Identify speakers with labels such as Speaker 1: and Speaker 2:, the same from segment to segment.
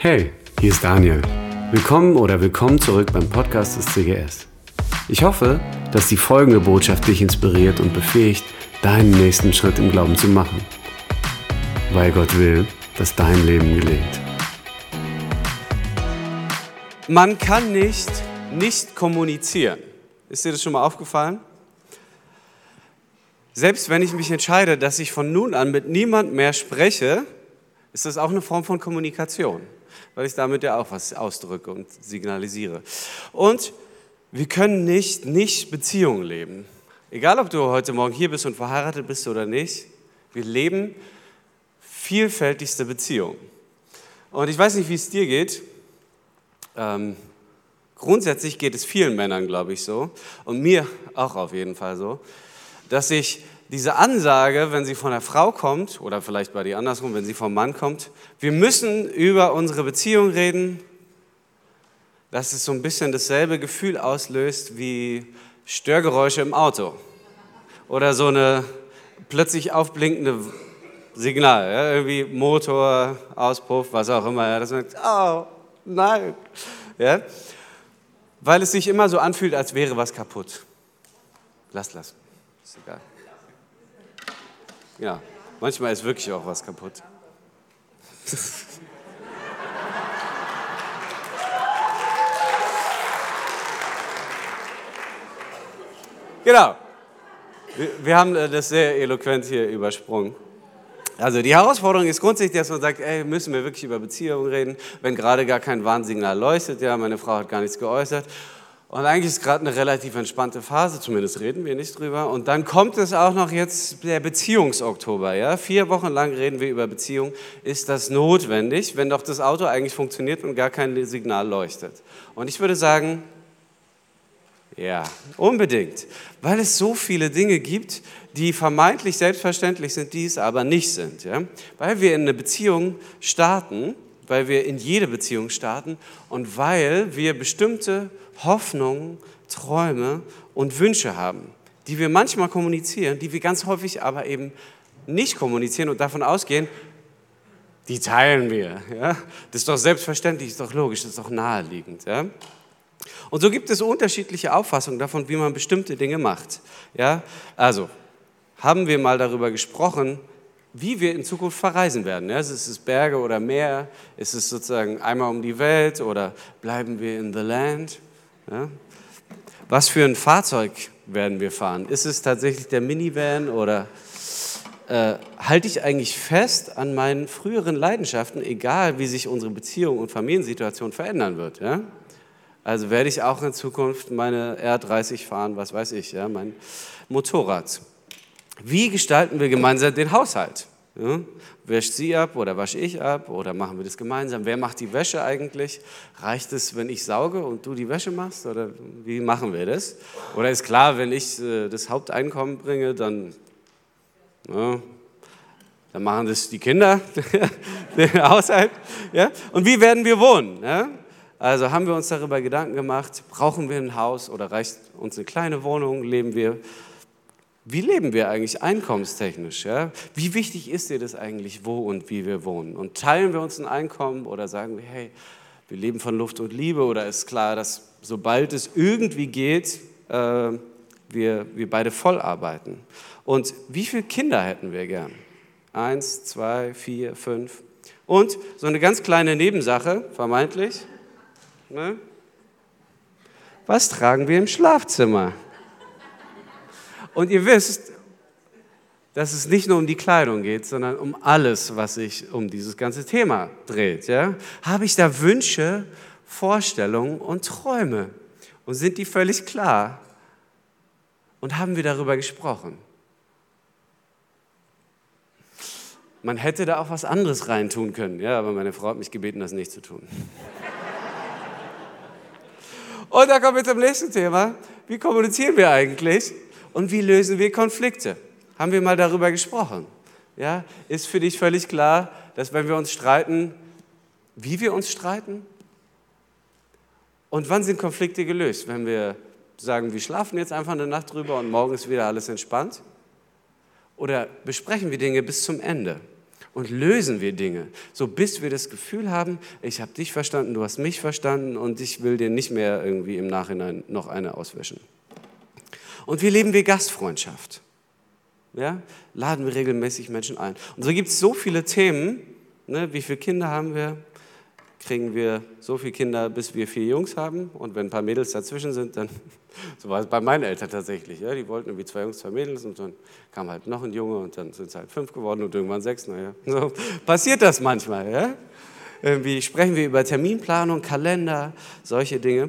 Speaker 1: Hey, hier ist Daniel. Willkommen oder willkommen zurück beim Podcast des CGS. Ich hoffe, dass die folgende Botschaft dich inspiriert und befähigt, deinen nächsten Schritt im Glauben zu machen. Weil Gott will, dass dein Leben gelingt.
Speaker 2: Man kann nicht nicht kommunizieren. Ist dir das schon mal aufgefallen? Selbst wenn ich mich entscheide, dass ich von nun an mit niemand mehr spreche, ist das auch eine Form von Kommunikation, weil ich damit ja auch was ausdrücke und signalisiere. Und wir können nicht nicht Beziehungen leben. Egal, ob du heute Morgen hier bist und verheiratet bist oder nicht, wir leben vielfältigste Beziehungen. Und ich weiß nicht, wie es dir geht. Ähm, grundsätzlich geht es vielen Männern, glaube ich, so und mir auch auf jeden Fall so, dass ich diese Ansage, wenn sie von der Frau kommt, oder vielleicht bei dir andersrum, wenn sie vom Mann kommt, wir müssen über unsere Beziehung reden, dass es so ein bisschen dasselbe Gefühl auslöst wie Störgeräusche im Auto oder so eine plötzlich aufblinkende Signal, ja, irgendwie Motor, Auspuff, was auch immer, ja, dass man sagt, oh, nein, ja, weil es sich immer so anfühlt, als wäre was kaputt. Lass, lass, ist egal. Ja, manchmal ist wirklich auch was kaputt. genau. Wir haben äh, das sehr eloquent hier übersprungen. Also die Herausforderung ist grundsätzlich, dass man sagt, ey, müssen wir wirklich über Beziehungen reden, wenn gerade gar kein Warnsignal leuchtet, ja, meine Frau hat gar nichts geäußert und eigentlich ist gerade eine relativ entspannte Phase, zumindest reden wir nicht drüber. Und dann kommt es auch noch jetzt der Beziehungsoktober. Ja? Vier Wochen lang reden wir über Beziehung. Ist das notwendig, wenn doch das Auto eigentlich funktioniert und gar kein Signal leuchtet? Und ich würde sagen, ja, unbedingt. Weil es so viele Dinge gibt, die vermeintlich selbstverständlich sind, die es aber nicht sind. Ja? Weil wir in eine Beziehung starten, weil wir in jede Beziehung starten und weil wir bestimmte Hoffnungen, Träume und Wünsche haben, die wir manchmal kommunizieren, die wir ganz häufig aber eben nicht kommunizieren und davon ausgehen, die teilen wir. Ja? Das ist doch selbstverständlich, ist doch logisch, ist doch naheliegend. Ja? Und so gibt es unterschiedliche Auffassungen davon, wie man bestimmte Dinge macht. Ja? Also, haben wir mal darüber gesprochen, wie wir in Zukunft verreisen werden. Ja, ist es Berge oder Meer? Ist es sozusagen einmal um die Welt oder bleiben wir in the land? Ja? Was für ein Fahrzeug werden wir fahren? Ist es tatsächlich der Minivan oder äh, halte ich eigentlich fest an meinen früheren Leidenschaften, egal wie sich unsere Beziehung und Familiensituation verändern wird? Ja? Also werde ich auch in Zukunft meine R30 fahren, was weiß ich, ja, mein Motorrad. Wie gestalten wir gemeinsam den Haushalt? Ja? Wäscht sie ab oder wasche ich ab oder machen wir das gemeinsam? Wer macht die Wäsche eigentlich? Reicht es, wenn ich sauge und du die Wäsche machst? Oder wie machen wir das? Oder ist klar, wenn ich äh, das Haupteinkommen bringe, dann, ja, dann machen das die Kinder, den Haushalt. Ja? Und wie werden wir wohnen? Ja? Also haben wir uns darüber Gedanken gemacht, brauchen wir ein Haus oder reicht uns eine kleine Wohnung? Leben wir wie leben wir eigentlich einkommenstechnisch? Ja? Wie wichtig ist dir das eigentlich, wo und wie wir wohnen? Und teilen wir uns ein Einkommen oder sagen wir, hey, wir leben von Luft und Liebe oder ist klar, dass sobald es irgendwie geht, äh, wir, wir beide voll arbeiten? Und wie viele Kinder hätten wir gern? Eins, zwei, vier, fünf. Und so eine ganz kleine Nebensache, vermeintlich. Ne? Was tragen wir im Schlafzimmer? Und ihr wisst, dass es nicht nur um die Kleidung geht, sondern um alles, was sich um dieses ganze Thema dreht. Ja? Habe ich da Wünsche, Vorstellungen und Träume? Und sind die völlig klar? Und haben wir darüber gesprochen? Man hätte da auch was anderes reintun können, ja, aber meine Frau hat mich gebeten, das nicht zu tun. Und da kommen wir zum nächsten Thema. Wie kommunizieren wir eigentlich? Und wie lösen wir Konflikte? Haben wir mal darüber gesprochen? Ja, ist für dich völlig klar, dass wenn wir uns streiten, wie wir uns streiten? Und wann sind Konflikte gelöst? Wenn wir sagen, wir schlafen jetzt einfach eine Nacht drüber und morgen ist wieder alles entspannt? Oder besprechen wir Dinge bis zum Ende? und lösen wir Dinge. So bis wir das Gefühl haben, ich habe dich verstanden, du hast mich verstanden und ich will dir nicht mehr irgendwie im Nachhinein noch eine auswischen. Und wie leben wir Gastfreundschaft? Ja? Laden wir regelmäßig Menschen ein. Und so gibt es so viele Themen. Ne? Wie viele Kinder haben wir? Kriegen wir so viele Kinder, bis wir vier Jungs haben? Und wenn ein paar Mädels dazwischen sind, dann, so war es bei meinen Eltern tatsächlich. Ja? Die wollten irgendwie zwei Jungs, zwei Mädels und dann kam halt noch ein Junge und dann sind es halt fünf geworden und irgendwann sechs. Naja, so passiert das manchmal. Ja? Irgendwie sprechen wir über Terminplanung, Kalender, solche Dinge.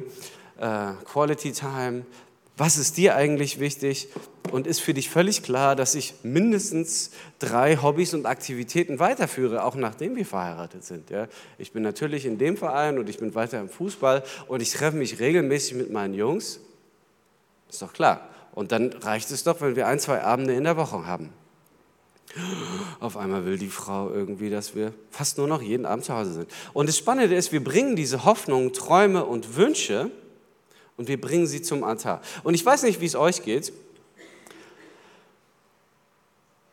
Speaker 2: Äh, Quality Time, was ist dir eigentlich wichtig und ist für dich völlig klar, dass ich mindestens drei Hobbys und Aktivitäten weiterführe, auch nachdem wir verheiratet sind. Ja? Ich bin natürlich in dem Verein und ich bin weiter im Fußball und ich treffe mich regelmäßig mit meinen Jungs. Ist doch klar. Und dann reicht es doch, wenn wir ein, zwei Abende in der Woche haben. Auf einmal will die Frau irgendwie, dass wir fast nur noch jeden Abend zu Hause sind. Und das Spannende ist, wir bringen diese Hoffnungen, Träume und Wünsche und wir bringen sie zum Altar. Und ich weiß nicht, wie es euch geht.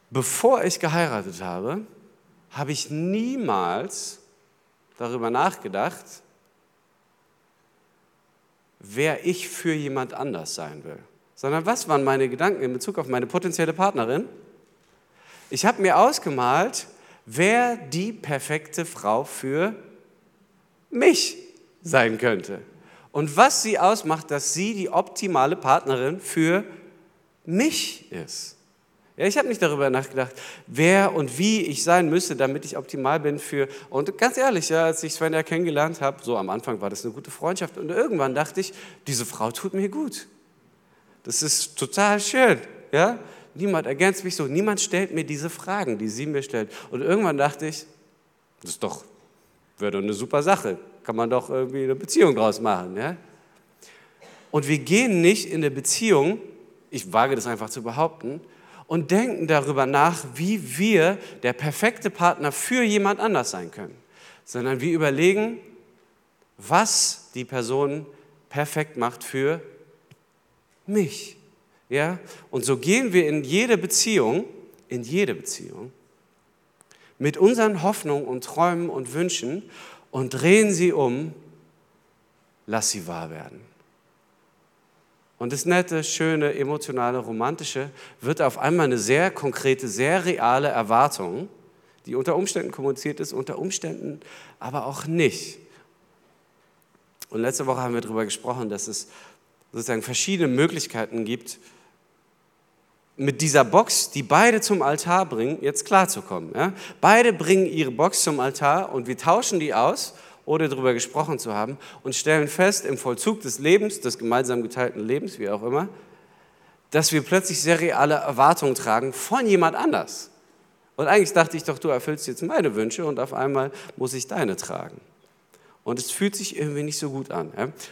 Speaker 2: Bevor ich geheiratet habe, habe ich niemals darüber nachgedacht, wer ich für jemand anders sein will. Sondern was waren meine Gedanken in Bezug auf meine potenzielle Partnerin? Ich habe mir ausgemalt, wer die perfekte Frau für mich sein könnte und was sie ausmacht, dass sie die optimale Partnerin für mich ist. Ja, ich habe nicht darüber nachgedacht, wer und wie ich sein müsste, damit ich optimal bin für. Und ganz ehrlich, ja, als ich Svenja kennengelernt habe, so am Anfang war das eine gute Freundschaft und irgendwann dachte ich, diese Frau tut mir gut. Das ist total schön, ja. Niemand ergänzt mich so, niemand stellt mir diese Fragen, die sie mir stellt. Und irgendwann dachte ich, das ist doch, wäre doch eine super Sache kann man doch irgendwie eine Beziehung draus machen. Ja? Und wir gehen nicht in eine Beziehung, ich wage das einfach zu behaupten, und denken darüber nach, wie wir der perfekte Partner für jemand anders sein können, sondern wir überlegen, was die Person perfekt macht für mich. Ja? Und so gehen wir in jede Beziehung, in jede Beziehung, mit unseren Hoffnungen und Träumen und Wünschen und drehen sie um, lass sie wahr werden. Und das nette, schöne, emotionale, romantische wird auf einmal eine sehr konkrete, sehr reale Erwartung, die unter Umständen kommuniziert ist, unter Umständen aber auch nicht. Und letzte Woche haben wir darüber gesprochen, dass es sozusagen verschiedene Möglichkeiten gibt, mit dieser Box, die beide zum Altar bringen, jetzt klarzukommen. Ja? Beide bringen ihre Box zum Altar und wir tauschen die aus, ohne darüber gesprochen zu haben, und stellen fest, im Vollzug des Lebens, des gemeinsam geteilten Lebens, wie auch immer, dass wir plötzlich sehr reale Erwartungen tragen von jemand anders. Und eigentlich dachte ich doch, du erfüllst jetzt meine Wünsche und auf einmal muss ich deine tragen. Und es fühlt sich irgendwie nicht so gut an.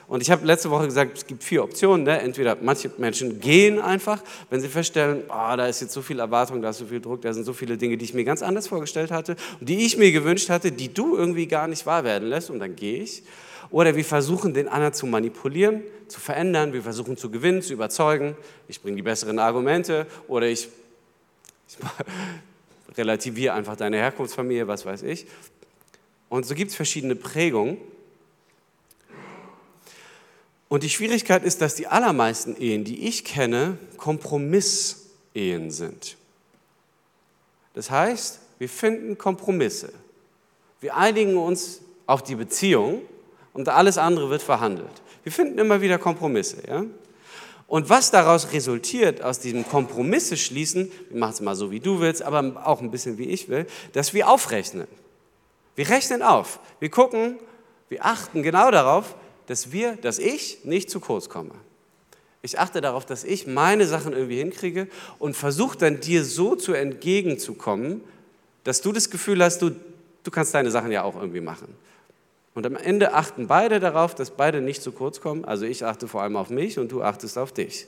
Speaker 2: Und ich habe letzte Woche gesagt, es gibt vier Optionen. Ne? Entweder manche Menschen gehen einfach, wenn sie feststellen, oh, da ist jetzt so viel Erwartung, da ist so viel Druck, da sind so viele Dinge, die ich mir ganz anders vorgestellt hatte und die ich mir gewünscht hatte, die du irgendwie gar nicht wahr werden lässt. Und dann gehe ich. Oder wir versuchen, den anderen zu manipulieren, zu verändern. Wir versuchen zu gewinnen, zu überzeugen. Ich bringe die besseren Argumente. Oder ich, ich relativiere einfach deine Herkunftsfamilie, was weiß ich. Und so gibt es verschiedene Prägungen. Und die Schwierigkeit ist, dass die allermeisten Ehen, die ich kenne, Kompromissehen sind. Das heißt, wir finden Kompromisse. Wir einigen uns auf die Beziehung und alles andere wird verhandelt. Wir finden immer wieder Kompromisse. Ja? Und was daraus resultiert, aus diesem Kompromisse schließen, wir machen es mal so, wie du willst, aber auch ein bisschen, wie ich will, dass wir aufrechnen. Wir rechnen auf. Wir gucken, wir achten genau darauf, dass wir, dass ich nicht zu kurz komme. Ich achte darauf, dass ich meine Sachen irgendwie hinkriege und versuche dann dir so zu entgegenzukommen, dass du das Gefühl hast, du, du kannst deine Sachen ja auch irgendwie machen. Und am Ende achten beide darauf, dass beide nicht zu kurz kommen. Also ich achte vor allem auf mich und du achtest auf dich.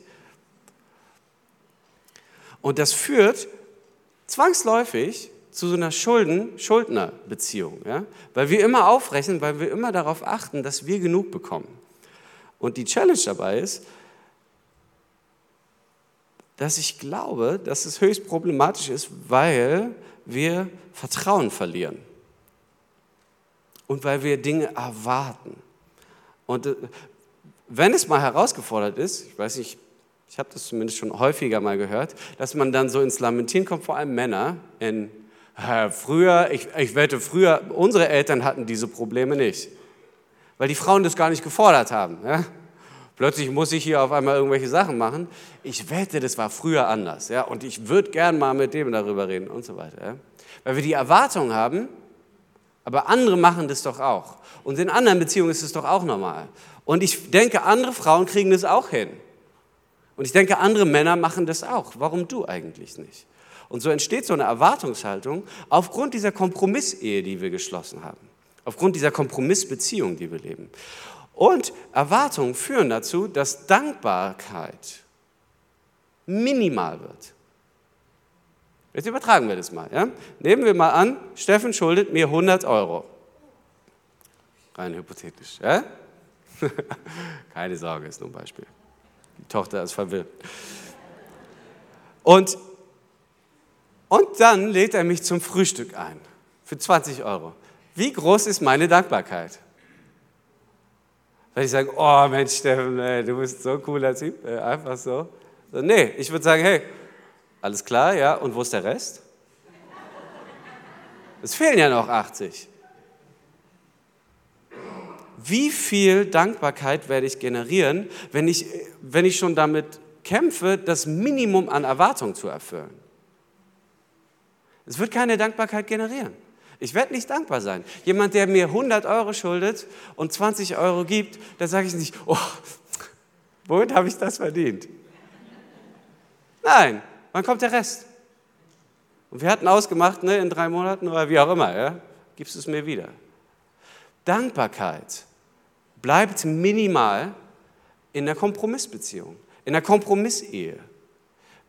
Speaker 2: Und das führt zwangsläufig zu so einer Schulden-Schuldner-Beziehung, ja? weil wir immer aufrechnen, weil wir immer darauf achten, dass wir genug bekommen. Und die Challenge dabei ist, dass ich glaube, dass es höchst problematisch ist, weil wir Vertrauen verlieren und weil wir Dinge erwarten. Und äh, wenn es mal herausgefordert ist, ich weiß nicht, ich habe das zumindest schon häufiger mal gehört, dass man dann so ins Lamentieren kommt, vor allem Männer, in früher, ich, ich wette, früher, unsere Eltern hatten diese Probleme nicht, weil die Frauen das gar nicht gefordert haben. Ja? Plötzlich muss ich hier auf einmal irgendwelche Sachen machen. Ich wette, das war früher anders. Ja? Und ich würde gern mal mit dem darüber reden und so weiter. Ja? Weil wir die Erwartung haben, aber andere machen das doch auch. Und in anderen Beziehungen ist es doch auch normal. Und ich denke, andere Frauen kriegen das auch hin. Und ich denke, andere Männer machen das auch. Warum du eigentlich nicht? Und so entsteht so eine Erwartungshaltung aufgrund dieser Kompromissehe, die wir geschlossen haben. Aufgrund dieser Kompromissbeziehung, die wir leben. Und Erwartungen führen dazu, dass Dankbarkeit minimal wird. Jetzt übertragen wir das mal. Ja? Nehmen wir mal an, Steffen schuldet mir 100 Euro. Rein hypothetisch. Ja? Keine Sorge, ist nur ein Beispiel. Die Tochter ist verwirrt. Und, und dann lädt er mich zum Frühstück ein. Für 20 Euro. Wie groß ist meine Dankbarkeit? Wenn ich sage, oh Mensch, Steffen, ey, du bist so ein cooler Typ, einfach so. so nee, ich würde sagen, hey, alles klar, ja, und wo ist der Rest? Es fehlen ja noch 80. Wie viel Dankbarkeit werde ich generieren, wenn ich, wenn ich schon damit kämpfe, das Minimum an Erwartung zu erfüllen? Es wird keine Dankbarkeit generieren. Ich werde nicht dankbar sein. Jemand, der mir 100 Euro schuldet und 20 Euro gibt, da sage ich nicht, oh, womit habe ich das verdient? Nein, wann kommt der Rest? Und wir hatten ausgemacht, ne, in drei Monaten oder wie auch immer, ja, gibst du es mir wieder. Dankbarkeit bleibt minimal in der Kompromissbeziehung, in der Kompromissehe.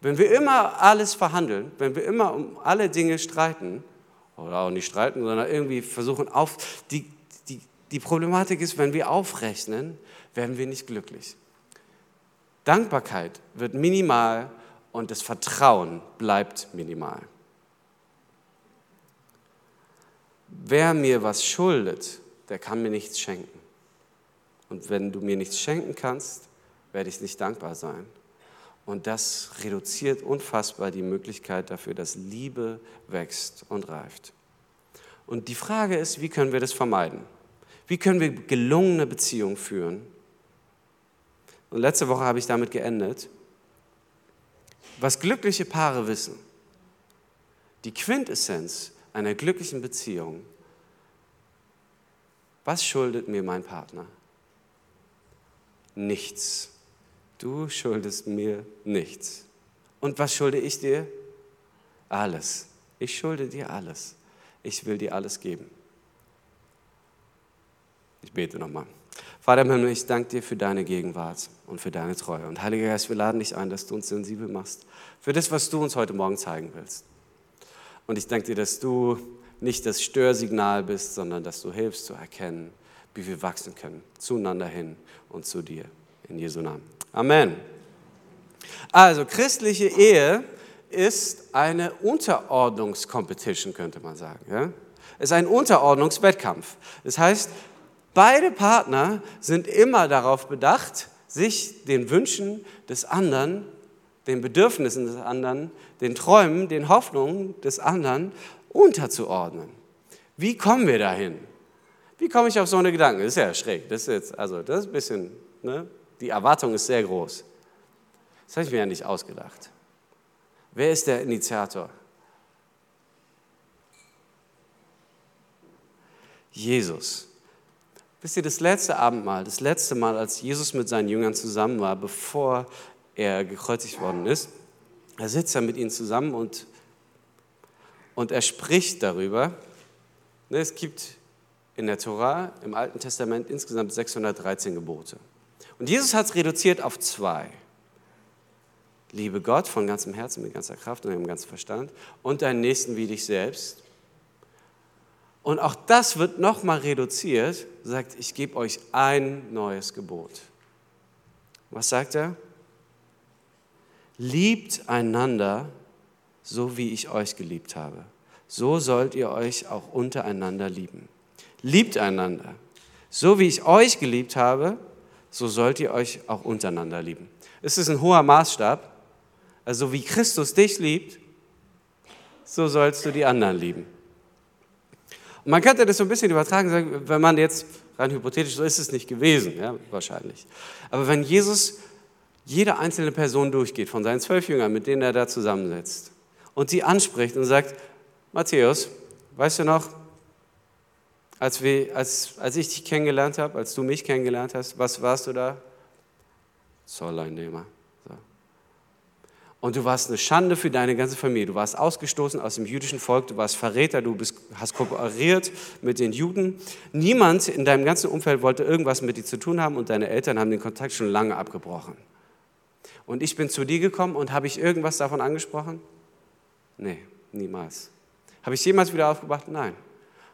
Speaker 2: Wenn wir immer alles verhandeln, wenn wir immer um alle Dinge streiten, oder auch nicht streiten, sondern irgendwie versuchen auf. Die, die, die Problematik ist, wenn wir aufrechnen, werden wir nicht glücklich. Dankbarkeit wird minimal und das Vertrauen bleibt minimal. Wer mir was schuldet, der kann mir nichts schenken. Und wenn du mir nichts schenken kannst, werde ich nicht dankbar sein. Und das reduziert unfassbar die Möglichkeit dafür, dass Liebe wächst und reift. Und die Frage ist, wie können wir das vermeiden? Wie können wir gelungene Beziehungen führen? Und letzte Woche habe ich damit geendet. Was glückliche Paare wissen, die Quintessenz einer glücklichen Beziehung, was schuldet mir mein Partner? Nichts. Du schuldest mir nichts. Und was schulde ich dir? Alles. Ich schulde dir alles. Ich will dir alles geben. Ich bete nochmal. Vater im Himmel, ich danke dir für deine Gegenwart und für deine Treue. Und Heiliger Geist, wir laden dich ein, dass du uns sensibel machst für das, was du uns heute Morgen zeigen willst. Und ich danke dir, dass du nicht das Störsignal bist, sondern dass du hilfst zu erkennen, wie wir wachsen können, zueinander hin und zu dir. In Jesu Namen. Amen. Also christliche Ehe ist eine Unterordnungscompetition, könnte man sagen. Ja? Es ist ein Unterordnungswettkampf. Das heißt, beide Partner sind immer darauf bedacht, sich den Wünschen des anderen, den Bedürfnissen des anderen, den Träumen, den Hoffnungen des anderen unterzuordnen. Wie kommen wir dahin? Wie komme ich auf so eine Gedanken? Das ist ja schräg. Das ist jetzt, also das ist ein bisschen, ne? Die Erwartung ist sehr groß. Das habe ich mir ja nicht ausgedacht. Wer ist der Initiator? Jesus. Wisst ihr, das letzte Abendmahl, das letzte Mal, als Jesus mit seinen Jüngern zusammen war, bevor er gekreuzigt worden ist, er sitzt ja mit ihnen zusammen und, und er spricht darüber. Ne, es gibt in der Tora, im Alten Testament, insgesamt 613 Gebote. Und Jesus hat es reduziert auf zwei. Liebe Gott von ganzem Herzen, mit ganzer Kraft und mit ganzem Verstand und deinen Nächsten wie dich selbst. Und auch das wird nochmal reduziert, sagt, ich gebe euch ein neues Gebot. Was sagt er? Liebt einander, so wie ich euch geliebt habe. So sollt ihr euch auch untereinander lieben. Liebt einander. So wie ich euch geliebt habe, so sollt ihr euch auch untereinander lieben. Es ist ein hoher Maßstab. Also wie Christus dich liebt, so sollst du die anderen lieben. Und man könnte das so ein bisschen übertragen, wenn man jetzt, rein hypothetisch, so ist es nicht gewesen, ja, wahrscheinlich. Aber wenn Jesus jede einzelne Person durchgeht, von seinen zwölf Jüngern, mit denen er da zusammensetzt, und sie anspricht und sagt, Matthäus, weißt du noch, als, wir, als, als ich dich kennengelernt habe, als du mich kennengelernt hast, was warst du da? Zolleinnehmer. So. Und du warst eine Schande für deine ganze Familie. Du warst ausgestoßen aus dem jüdischen Volk, du warst Verräter, du bist, hast kooperiert mit den Juden. Niemand in deinem ganzen Umfeld wollte irgendwas mit dir zu tun haben und deine Eltern haben den Kontakt schon lange abgebrochen. Und ich bin zu dir gekommen und habe ich irgendwas davon angesprochen? Nee, niemals. Habe ich jemals wieder aufgebracht? Nein.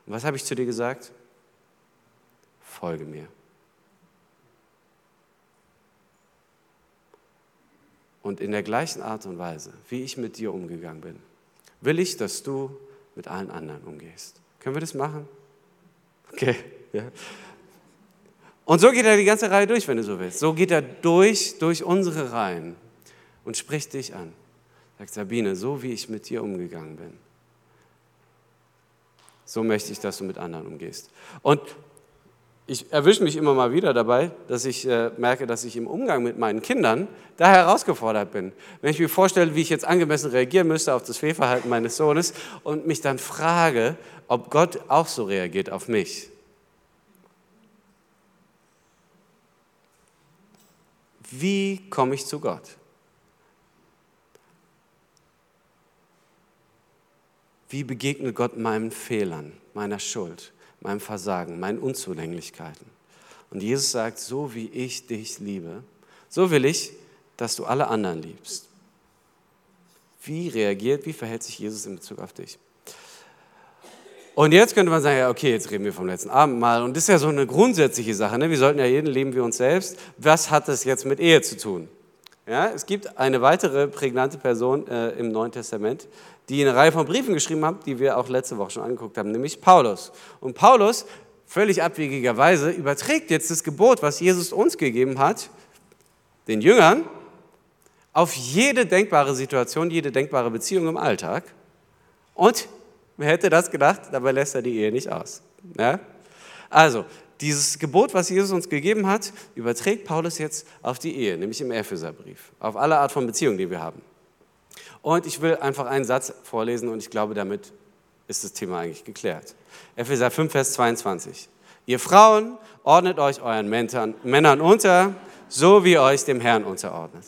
Speaker 2: Und was habe ich zu dir gesagt? Folge mir. Und in der gleichen Art und Weise, wie ich mit dir umgegangen bin, will ich, dass du mit allen anderen umgehst. Können wir das machen? Okay. Ja. Und so geht er die ganze Reihe durch, wenn du so willst. So geht er durch, durch unsere Reihen und spricht dich an. Sagt Sabine, so wie ich mit dir umgegangen bin, so möchte ich, dass du mit anderen umgehst. Und ich erwische mich immer mal wieder dabei, dass ich äh, merke, dass ich im Umgang mit meinen Kindern da herausgefordert bin. Wenn ich mir vorstelle, wie ich jetzt angemessen reagieren müsste auf das Fehlverhalten meines Sohnes und mich dann frage, ob Gott auch so reagiert auf mich. Wie komme ich zu Gott? Wie begegnet Gott meinen Fehlern, meiner Schuld, meinem Versagen, meinen Unzulänglichkeiten? Und Jesus sagt, so wie ich dich liebe, so will ich, dass du alle anderen liebst. Wie reagiert, wie verhält sich Jesus in Bezug auf dich? Und jetzt könnte man sagen, ja, okay, jetzt reden wir vom letzten Abendmahl. Und das ist ja so eine grundsätzliche Sache. Ne? Wir sollten ja jeden leben wie uns selbst. Was hat das jetzt mit Ehe zu tun? Ja, es gibt eine weitere prägnante Person äh, im Neuen Testament, die eine Reihe von Briefen geschrieben hat, die wir auch letzte Woche schon angeguckt haben, nämlich Paulus. Und Paulus, völlig abwegigerweise, überträgt jetzt das Gebot, was Jesus uns gegeben hat, den Jüngern, auf jede denkbare Situation, jede denkbare Beziehung im Alltag. Und wer hätte das gedacht? Dabei lässt er die Ehe nicht aus. Ja? Also, dieses Gebot, was Jesus uns gegeben hat, überträgt Paulus jetzt auf die Ehe, nämlich im Epheserbrief, auf alle Art von Beziehungen, die wir haben. Und ich will einfach einen Satz vorlesen und ich glaube, damit ist das Thema eigentlich geklärt. Epheser 5, Vers 22. Ihr Frauen ordnet euch euren Männern unter, so wie euch dem Herrn unterordnet.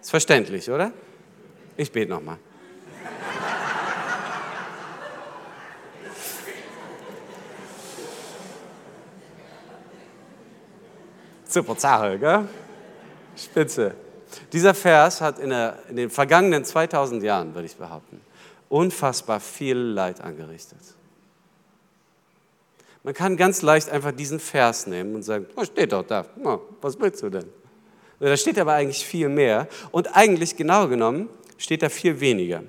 Speaker 2: Ist verständlich, oder? Ich bete nochmal. Super Sache, gell? Spitze. Dieser Vers hat in, der, in den vergangenen 2000 Jahren, würde ich behaupten, unfassbar viel Leid angerichtet. Man kann ganz leicht einfach diesen Vers nehmen und sagen, oh, steht doch da, oh, was willst du denn? Da steht aber eigentlich viel mehr und eigentlich genau genommen steht da viel weniger.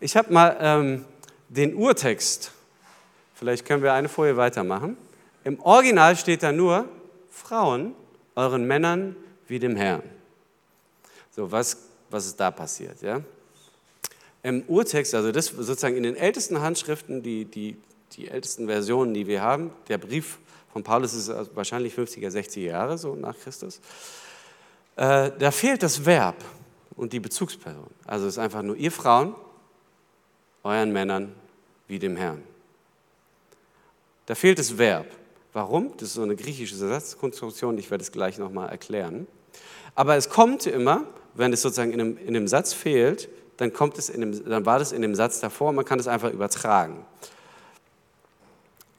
Speaker 2: Ich habe mal ähm, den Urtext, vielleicht können wir eine Folie weitermachen. Im Original steht da nur, Frauen, euren Männern wie dem Herrn. So, was, was ist da passiert? Ja? Im Urtext, also das sozusagen in den ältesten Handschriften, die, die, die ältesten Versionen, die wir haben, der Brief von Paulus ist wahrscheinlich 50er, 60er Jahre, so nach Christus, äh, da fehlt das Verb und die Bezugsperson. Also es ist einfach nur ihr Frauen, euren Männern wie dem Herrn. Da fehlt das Verb. Warum? Das ist so eine griechische Satzkonstruktion, ich werde es gleich nochmal erklären. Aber es kommt immer, wenn es sozusagen in einem, in einem Satz fehlt, dann, kommt es in dem, dann war das in dem Satz davor, man kann es einfach übertragen.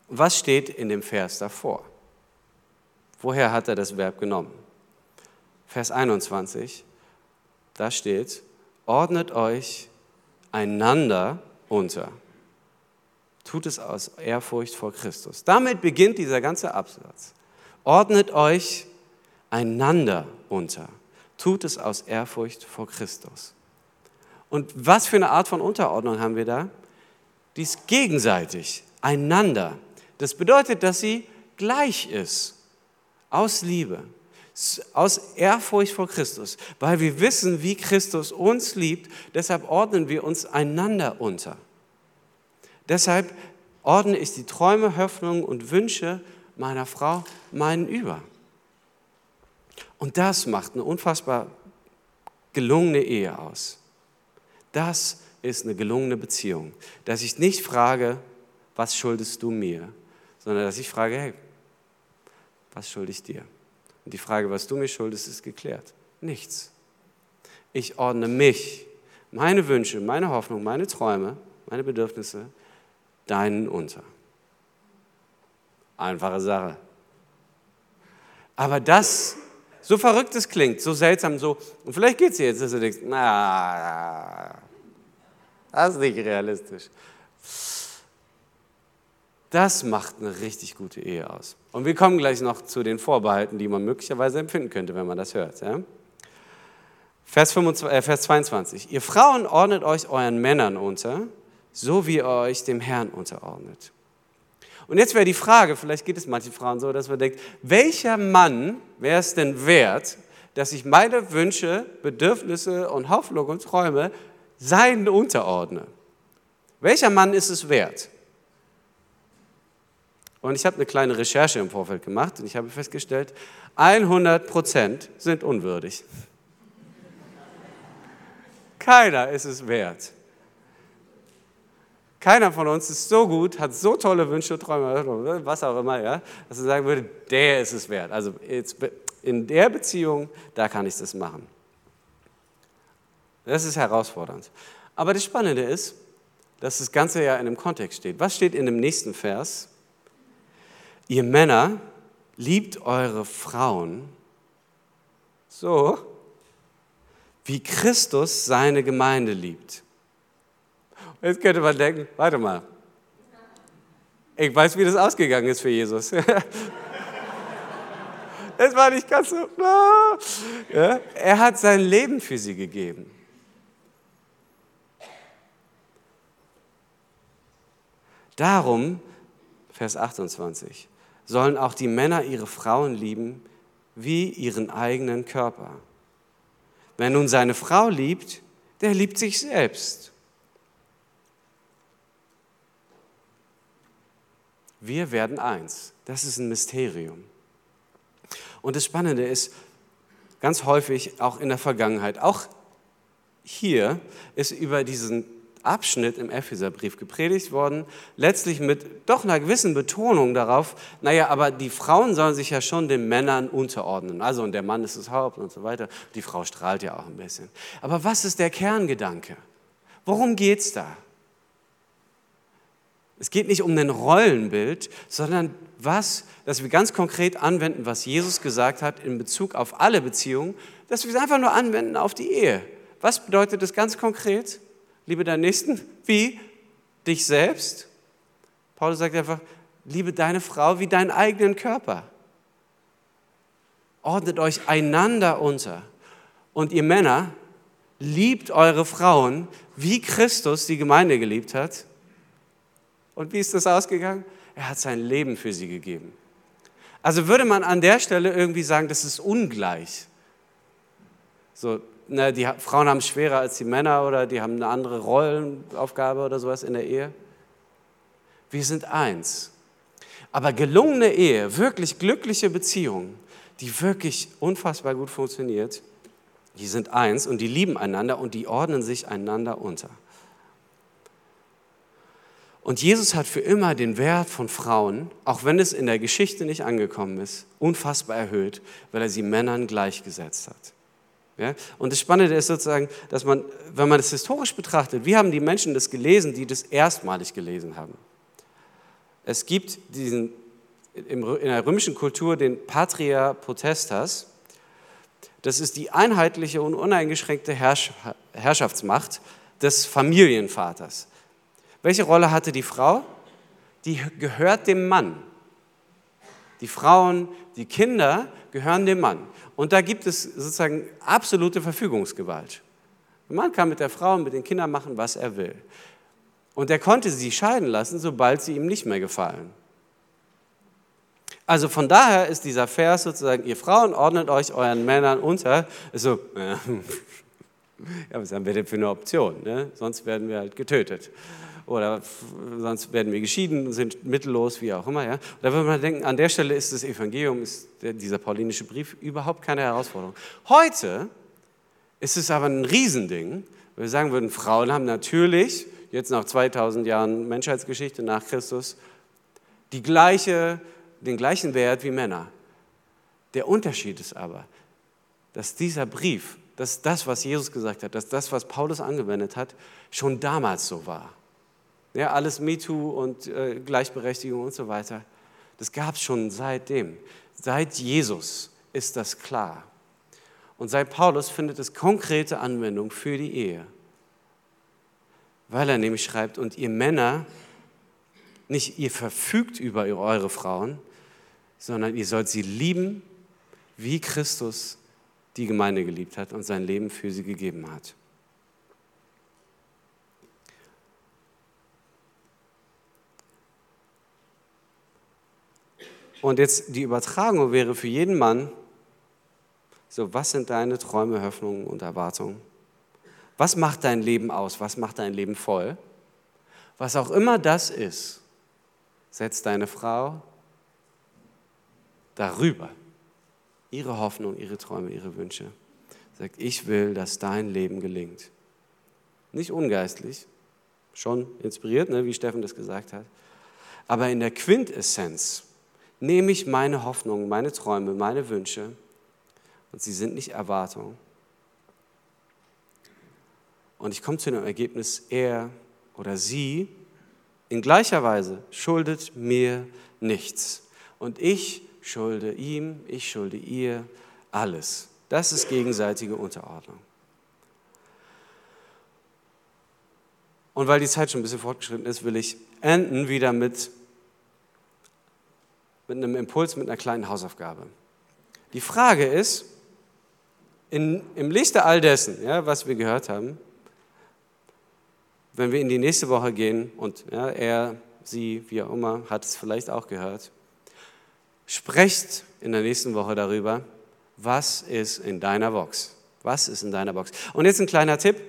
Speaker 2: Was steht in dem Vers davor? Woher hat er das Verb genommen? Vers 21, da steht, ordnet euch einander unter. Tut es aus Ehrfurcht vor Christus. Damit beginnt dieser ganze Absatz. Ordnet euch einander unter tut es aus Ehrfurcht vor Christus. Und was für eine Art von Unterordnung haben wir da? Die ist gegenseitig, einander. Das bedeutet, dass sie gleich ist, aus Liebe, aus Ehrfurcht vor Christus, weil wir wissen, wie Christus uns liebt, deshalb ordnen wir uns einander unter. Deshalb ordne ich die Träume, Hoffnungen und Wünsche meiner Frau meinen über. Und das macht eine unfassbar gelungene Ehe aus. Das ist eine gelungene Beziehung. Dass ich nicht frage, was schuldest du mir, sondern dass ich frage, hey, was schulde ich dir? Und die Frage, was du mir schuldest, ist geklärt. Nichts. Ich ordne mich, meine Wünsche, meine Hoffnung, meine Träume, meine Bedürfnisse deinen unter. Einfache Sache. Aber das, so verrückt es klingt, so seltsam, so, und vielleicht geht es dir jetzt, dass du denkst, na, das ist nicht realistisch. Das macht eine richtig gute Ehe aus. Und wir kommen gleich noch zu den Vorbehalten, die man möglicherweise empfinden könnte, wenn man das hört. Ja? Vers, 25, äh, Vers 22. Ihr Frauen ordnet euch euren Männern unter, so wie ihr euch dem Herrn unterordnet. Und jetzt wäre die Frage, vielleicht geht es manchen Frauen so, dass man denkt, welcher Mann wäre es denn wert, dass ich meine Wünsche, Bedürfnisse und Hoffnung und Träume seinen unterordne? Welcher Mann ist es wert? Und ich habe eine kleine Recherche im Vorfeld gemacht und ich habe festgestellt, 100 Prozent sind unwürdig. Keiner ist es wert. Keiner von uns ist so gut, hat so tolle Wünsche, Träume, was auch immer, ja, dass er sagen würde, der ist es wert. Also in der Beziehung, da kann ich das machen. Das ist herausfordernd. Aber das Spannende ist, dass das Ganze ja in einem Kontext steht. Was steht in dem nächsten Vers? Ihr Männer, liebt eure Frauen so, wie Christus seine Gemeinde liebt. Jetzt könnte man denken, warte mal, ich weiß, wie das ausgegangen ist für Jesus. Es war nicht ganz so. Ja, er hat sein Leben für sie gegeben. Darum, Vers 28, sollen auch die Männer ihre Frauen lieben wie ihren eigenen Körper. Wer nun seine Frau liebt, der liebt sich selbst. Wir werden eins. Das ist ein Mysterium. Und das Spannende ist, ganz häufig auch in der Vergangenheit, auch hier ist über diesen Abschnitt im Epheserbrief gepredigt worden, letztlich mit doch einer gewissen Betonung darauf, naja, aber die Frauen sollen sich ja schon den Männern unterordnen. Also, und der Mann ist das Haupt und so weiter. Die Frau strahlt ja auch ein bisschen. Aber was ist der Kerngedanke? Worum geht es da? Es geht nicht um ein Rollenbild, sondern was, dass wir ganz konkret anwenden, was Jesus gesagt hat in Bezug auf alle Beziehungen, dass wir es einfach nur anwenden auf die Ehe. Was bedeutet das ganz konkret? Liebe deinen Nächsten wie dich selbst. Paulus sagt einfach, liebe deine Frau wie deinen eigenen Körper. Ordnet euch einander unter. Und ihr Männer, liebt eure Frauen, wie Christus die Gemeinde geliebt hat und wie ist das ausgegangen? Er hat sein Leben für sie gegeben. Also würde man an der Stelle irgendwie sagen, das ist ungleich. So, na, die Frauen haben es schwerer als die Männer oder die haben eine andere Rollenaufgabe oder sowas in der Ehe. Wir sind eins. Aber gelungene Ehe, wirklich glückliche Beziehungen, die wirklich unfassbar gut funktioniert, die sind eins und die lieben einander und die ordnen sich einander unter. Und Jesus hat für immer den Wert von Frauen, auch wenn es in der Geschichte nicht angekommen ist, unfassbar erhöht, weil er sie Männern gleichgesetzt hat. Ja? Und das Spannende ist sozusagen, dass man, wenn man das historisch betrachtet, wie haben die Menschen das gelesen, die das erstmalig gelesen haben? Es gibt diesen, in der römischen Kultur den Patria Potestas. Das ist die einheitliche und uneingeschränkte Herrschaftsmacht des Familienvaters. Welche Rolle hatte die Frau? Die gehört dem Mann. Die Frauen, die Kinder gehören dem Mann. Und da gibt es sozusagen absolute Verfügungsgewalt. Der Mann kann mit der Frau und mit den Kindern machen, was er will. Und er konnte sie scheiden lassen, sobald sie ihm nicht mehr gefallen. Also von daher ist dieser Vers sozusagen, ihr Frauen ordnet euch euren Männern unter. So, ja, was haben wir denn für eine Option? Ne? Sonst werden wir halt getötet. Oder sonst werden wir geschieden, sind mittellos, wie auch immer. Ja? Da würde man denken, an der Stelle ist das Evangelium, ist dieser paulinische Brief überhaupt keine Herausforderung. Heute ist es aber ein Riesending. Wir sagen würden, Frauen haben natürlich, jetzt nach 2000 Jahren Menschheitsgeschichte nach Christus, die gleiche den gleichen Wert wie Männer. Der Unterschied ist aber, dass dieser Brief, dass das, was Jesus gesagt hat, dass das, was Paulus angewendet hat, schon damals so war. Ja, alles MeToo und äh, Gleichberechtigung und so weiter, das gab es schon seitdem. Seit Jesus ist das klar. Und seit Paulus findet es konkrete Anwendung für die Ehe. Weil er nämlich schreibt, und ihr Männer, nicht ihr verfügt über eure Frauen, sondern ihr sollt sie lieben, wie Christus die Gemeinde geliebt hat und sein Leben für sie gegeben hat. Und jetzt die Übertragung wäre für jeden Mann, so was sind deine Träume, Hoffnungen und Erwartungen? Was macht dein Leben aus? Was macht dein Leben voll? Was auch immer das ist, setzt deine Frau, darüber. Ihre Hoffnung, ihre Träume, ihre Wünsche. Sagt, ich will, dass dein Leben gelingt. Nicht ungeistlich, schon inspiriert, ne, wie Steffen das gesagt hat. Aber in der Quintessenz nehme ich meine Hoffnung, meine Träume, meine Wünsche und sie sind nicht Erwartungen. Und ich komme zu dem Ergebnis, er oder sie in gleicher Weise schuldet mir nichts. Und ich schulde ihm, ich schulde ihr alles. Das ist gegenseitige Unterordnung. Und weil die Zeit schon ein bisschen fortgeschritten ist, will ich enden wieder mit, mit einem Impuls, mit einer kleinen Hausaufgabe. Die Frage ist, in, im Lichte all dessen, ja, was wir gehört haben, wenn wir in die nächste Woche gehen und ja, er, sie, wie auch immer, hat es vielleicht auch gehört, Sprecht in der nächsten Woche darüber, was ist in deiner Box. Was ist in deiner Box? Und jetzt ein kleiner Tipp.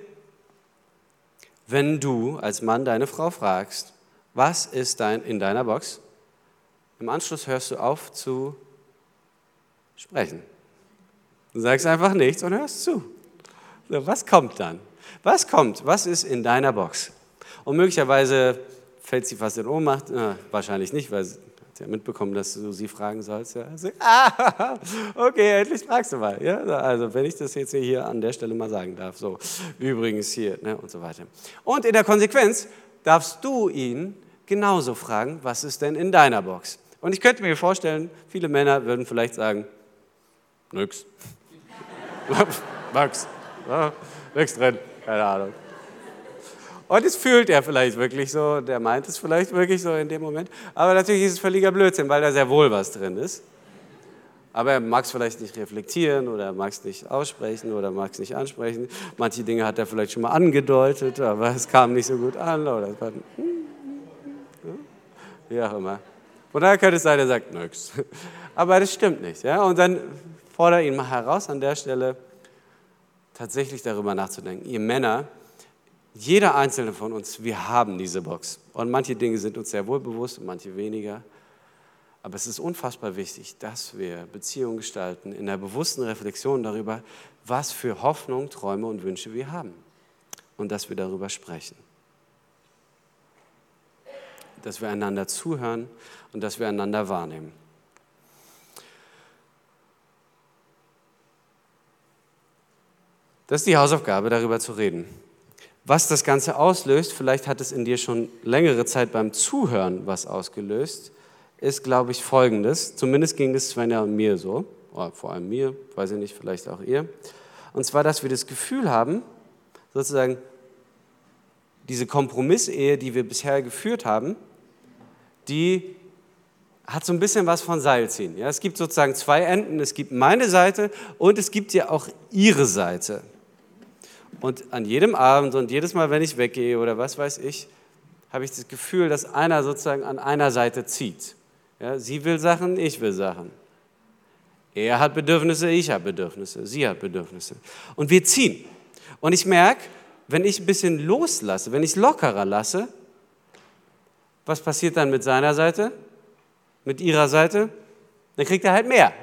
Speaker 2: Wenn du als Mann deine Frau fragst, was ist dein, in deiner Box, im Anschluss hörst du auf zu sprechen. Du sagst einfach nichts und hörst zu. So, was kommt dann? Was kommt? Was ist in deiner Box? Und möglicherweise fällt sie fast in Ohnmacht. Na, wahrscheinlich nicht, weil Sie haben mitbekommen, dass du sie fragen sollst. Ja? Also, ah, okay, endlich fragst du mal. Ja? Also, wenn ich das jetzt hier an der Stelle mal sagen darf. So, übrigens hier ne? und so weiter. Und in der Konsequenz darfst du ihn genauso fragen, was ist denn in deiner Box? Und ich könnte mir vorstellen, viele Männer würden vielleicht sagen, nix. Ja, nix drin, keine Ahnung. Und es fühlt er vielleicht wirklich so, der meint es vielleicht wirklich so in dem Moment. Aber natürlich ist es völliger Blödsinn, weil da sehr wohl was drin ist. Aber er mag es vielleicht nicht reflektieren oder mag es nicht aussprechen oder mag es nicht ansprechen. Manche Dinge hat er vielleicht schon mal angedeutet, aber es kam nicht so gut an. Oder es war, wie auch immer. Von daher könnte es sein, er sagt nix. Aber das stimmt nicht. Ja? Und dann fordere ihn mal heraus an der Stelle, tatsächlich darüber nachzudenken. Ihr Männer, jeder einzelne von uns, wir haben diese Box. Und manche Dinge sind uns sehr wohl bewusst und manche weniger. Aber es ist unfassbar wichtig, dass wir Beziehungen gestalten in der bewussten Reflexion darüber, was für Hoffnung, Träume und Wünsche wir haben. Und dass wir darüber sprechen. Dass wir einander zuhören und dass wir einander wahrnehmen. Das ist die Hausaufgabe, darüber zu reden. Was das Ganze auslöst, vielleicht hat es in dir schon längere Zeit beim Zuhören was ausgelöst, ist, glaube ich, folgendes. Zumindest ging es Svenja und mir so, oder vor allem mir, weiß ich nicht, vielleicht auch ihr. Und zwar, dass wir das Gefühl haben, sozusagen, diese Kompromissehe, die wir bisher geführt haben, die hat so ein bisschen was von Seilziehen. Ja, es gibt sozusagen zwei Enden. Es gibt meine Seite und es gibt ja auch ihre Seite. Und an jedem Abend und jedes Mal, wenn ich weggehe oder was weiß ich, habe ich das Gefühl, dass einer sozusagen an einer Seite zieht. Ja, sie will Sachen, ich will Sachen. Er hat Bedürfnisse, ich habe Bedürfnisse, sie hat Bedürfnisse. Und wir ziehen. Und ich merke, wenn ich ein bisschen loslasse, wenn ich lockerer lasse, was passiert dann mit seiner Seite? Mit ihrer Seite? Dann kriegt er halt mehr.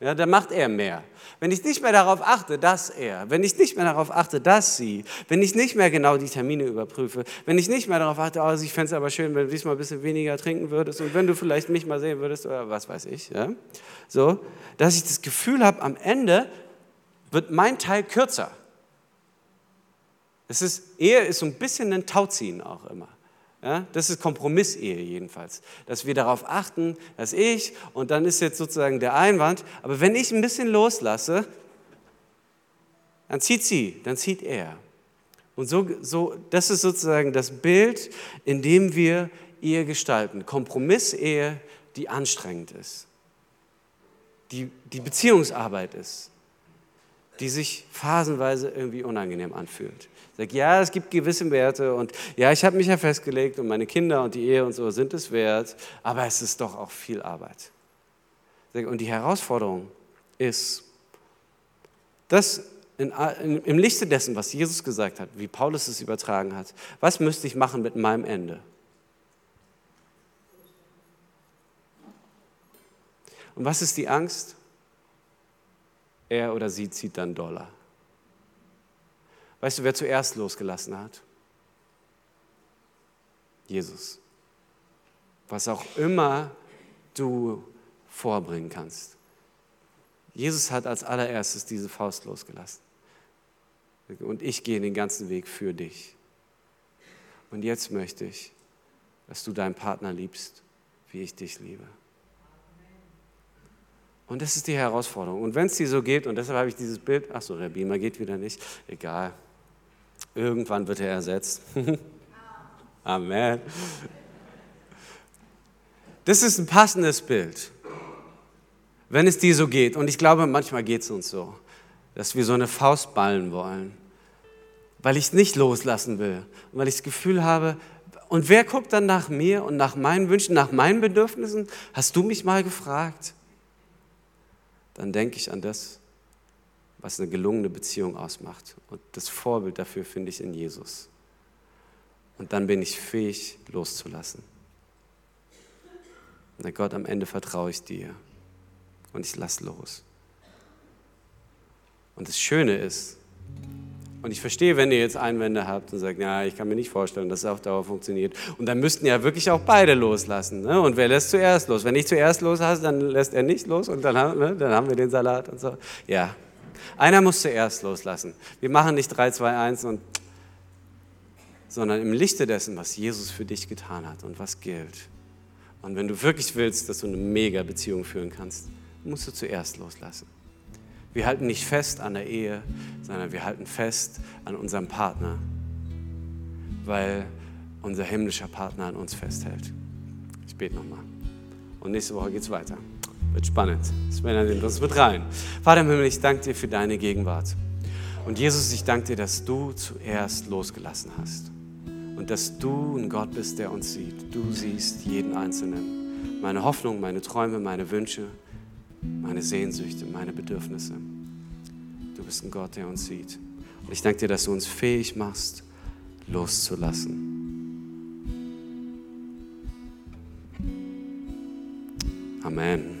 Speaker 2: Ja, dann macht er mehr. Wenn ich nicht mehr darauf achte, dass er, wenn ich nicht mehr darauf achte, dass sie, wenn ich nicht mehr genau die Termine überprüfe, wenn ich nicht mehr darauf achte, oh, ich fände es aber schön, wenn du diesmal ein bisschen weniger trinken würdest und wenn du vielleicht mich mal sehen würdest oder was weiß ich, ja, so, dass ich das Gefühl habe, am Ende wird mein Teil kürzer. Es ist, Ehe ist so ein bisschen ein Tauziehen auch immer. Ja, das ist Kompromissehe jedenfalls, dass wir darauf achten, dass ich, und dann ist jetzt sozusagen der Einwand, aber wenn ich ein bisschen loslasse, dann zieht sie, dann zieht er. Und so, so, das ist sozusagen das Bild, in dem wir Ehe gestalten. Kompromissehe, die anstrengend ist, die, die Beziehungsarbeit ist, die sich phasenweise irgendwie unangenehm anfühlt. Sag, ja, es gibt gewisse Werte und ja, ich habe mich ja festgelegt und meine Kinder und die Ehe und so sind es wert, aber es ist doch auch viel Arbeit. Und die Herausforderung ist, dass in, in, im Lichte dessen, was Jesus gesagt hat, wie Paulus es übertragen hat, was müsste ich machen mit meinem Ende? Und was ist die Angst? Er oder sie zieht dann Dollar. Weißt du, wer zuerst losgelassen hat? Jesus. Was auch immer du vorbringen kannst. Jesus hat als allererstes diese Faust losgelassen. Und ich gehe den ganzen Weg für dich. Und jetzt möchte ich, dass du deinen Partner liebst, wie ich dich liebe. Und das ist die Herausforderung. Und wenn es dir so geht, und deshalb habe ich dieses Bild, ach so, der Beamer geht wieder nicht, egal, Irgendwann wird er ersetzt. Amen. Das ist ein passendes Bild, wenn es dir so geht. Und ich glaube, manchmal geht es uns so, dass wir so eine Faust ballen wollen, weil ich es nicht loslassen will weil ich das Gefühl habe, und wer guckt dann nach mir und nach meinen Wünschen, nach meinen Bedürfnissen? Hast du mich mal gefragt? Dann denke ich an das, was eine gelungene Beziehung ausmacht. Und das Vorbild dafür finde ich in Jesus. Und dann bin ich fähig, loszulassen. Und Gott, am Ende vertraue ich dir und ich lasse los. Und das Schöne ist, und ich verstehe, wenn ihr jetzt Einwände habt und sagt, ja, ich kann mir nicht vorstellen, dass es auf Dauer funktioniert. Und dann müssten ja wirklich auch beide loslassen. Ne? Und wer lässt zuerst los? Wenn ich zuerst loslasse, dann lässt er nicht los und dann, ne, dann haben wir den Salat und so. Ja, einer muss zuerst loslassen. Wir machen nicht 3, 2, 1 und sondern im Lichte dessen, was Jesus für dich getan hat und was gilt. Und wenn du wirklich willst, dass du eine mega Beziehung führen kannst, musst du zuerst loslassen. Wir halten nicht fest an der Ehe, sondern wir halten fest an unserem Partner, weil unser himmlischer Partner an uns festhält. Ich bete nochmal. Und nächste Woche geht es weiter. Wird spannend. Sven nimmt uns mit rein. Vater im Himmel, ich danke dir für deine Gegenwart. Und Jesus, ich danke dir, dass du zuerst losgelassen hast. Und dass du ein Gott bist, der uns sieht. Du siehst jeden Einzelnen. Meine Hoffnung, meine Träume, meine Wünsche, meine Sehnsüchte, meine Bedürfnisse. Du bist ein Gott, der uns sieht. Und ich danke dir, dass du uns fähig machst, loszulassen. Amen.